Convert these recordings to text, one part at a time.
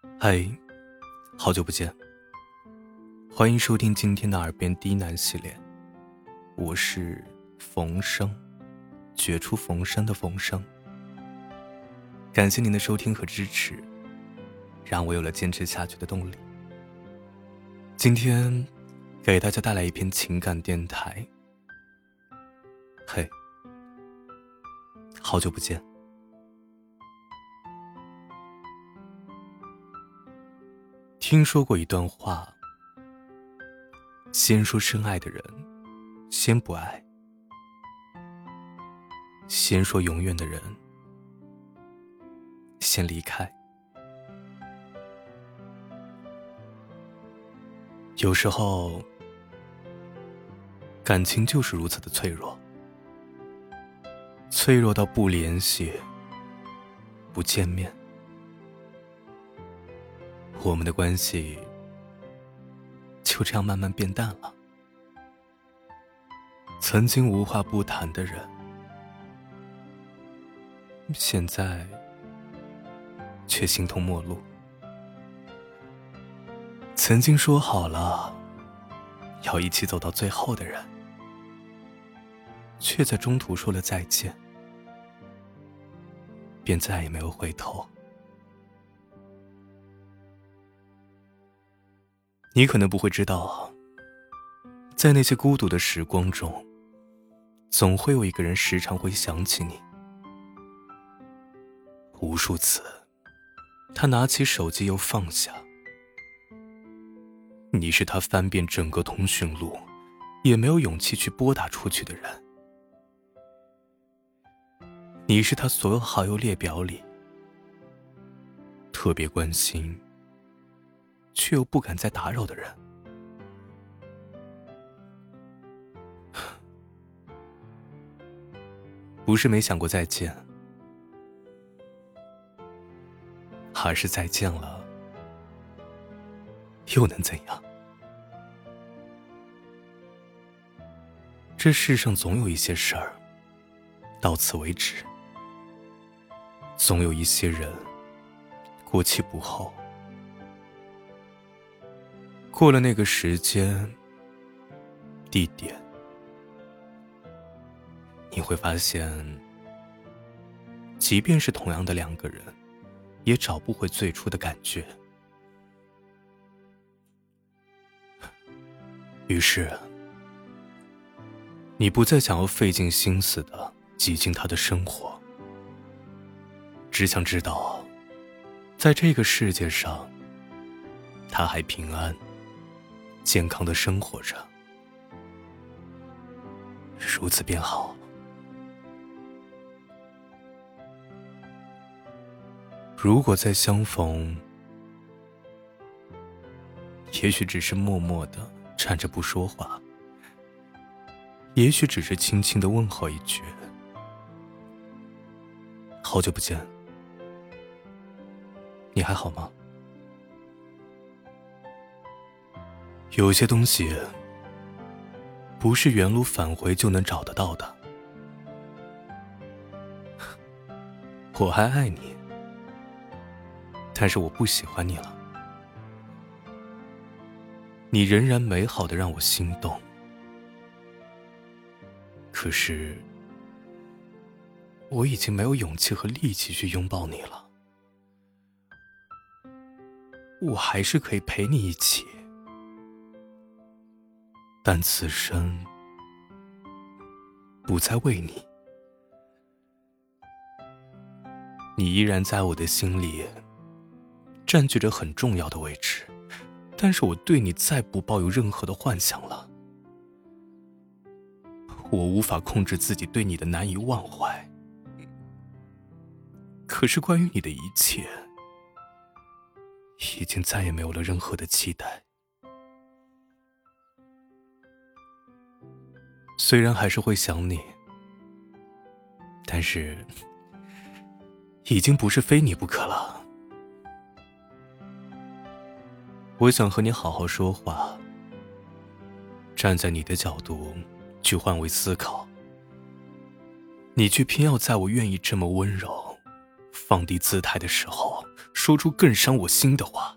嗨，好久不见，欢迎收听今天的耳边低喃系列，我是冯生，绝处逢生的冯生。感谢您的收听和支持，让我有了坚持下去的动力。今天给大家带来一篇情感电台。嘿，好久不见。听说过一段话：先说深爱的人，先不爱；先说永远的人，先离开。有时候，感情就是如此的脆弱，脆弱到不联系、不见面。我们的关系就这样慢慢变淡了。曾经无话不谈的人，现在却形同陌路。曾经说好了要一起走到最后的人，却在中途说了再见，便再也没有回头。你可能不会知道，在那些孤独的时光中，总会有一个人时常会想起你。无数次，他拿起手机又放下。你是他翻遍整个通讯录，也没有勇气去拨打出去的人。你是他所有好友列表里特别关心。却又不敢再打扰的人，不是没想过再见，而是再见了，又能怎样？这世上总有一些事儿，到此为止；总有一些人，过期不候。过了那个时间、地点，你会发现，即便是同样的两个人，也找不回最初的感觉。于是，你不再想要费尽心思的挤进他的生活，只想知道，在这个世界上，他还平安。健康的生活着，如此便好。如果再相逢，也许只是默默的站着不说话，也许只是轻轻的问候一句：“好久不见，你还好吗？”有些东西不是原路返回就能找得到的。我还爱你，但是我不喜欢你了。你仍然美好的让我心动，可是我已经没有勇气和力气去拥抱你了。我还是可以陪你一起。但此生不再为你，你依然在我的心里占据着很重要的位置，但是我对你再不抱有任何的幻想了。我无法控制自己对你的难以忘怀，可是关于你的一切，已经再也没有了任何的期待。虽然还是会想你，但是已经不是非你不可了。我想和你好好说话，站在你的角度去换位思考，你却偏要在我愿意这么温柔、放低姿态的时候，说出更伤我心的话。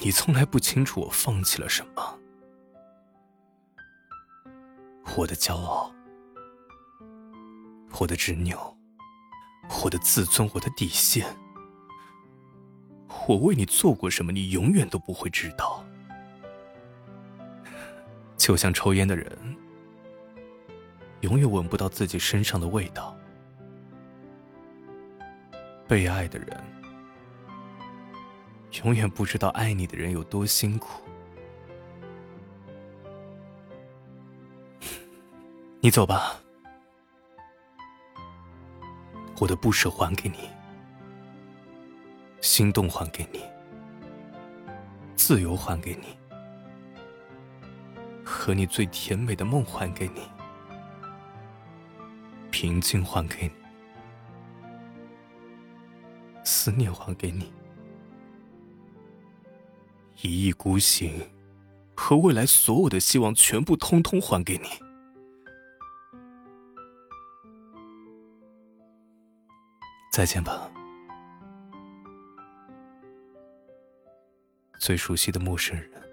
你从来不清楚我放弃了什么，我的骄傲，我的执拗，我的自尊，我的底线。我为你做过什么，你永远都不会知道。就像抽烟的人，永远闻不到自己身上的味道；被爱的人，永远不知道爱你的人有多辛苦。你走吧，我的不舍还给你。心动还给你，自由还给你，和你最甜美的梦还给你，平静还给你，思念还给你，一意孤行和未来所有的希望全部通通还给你。再见吧。最熟悉的陌生人。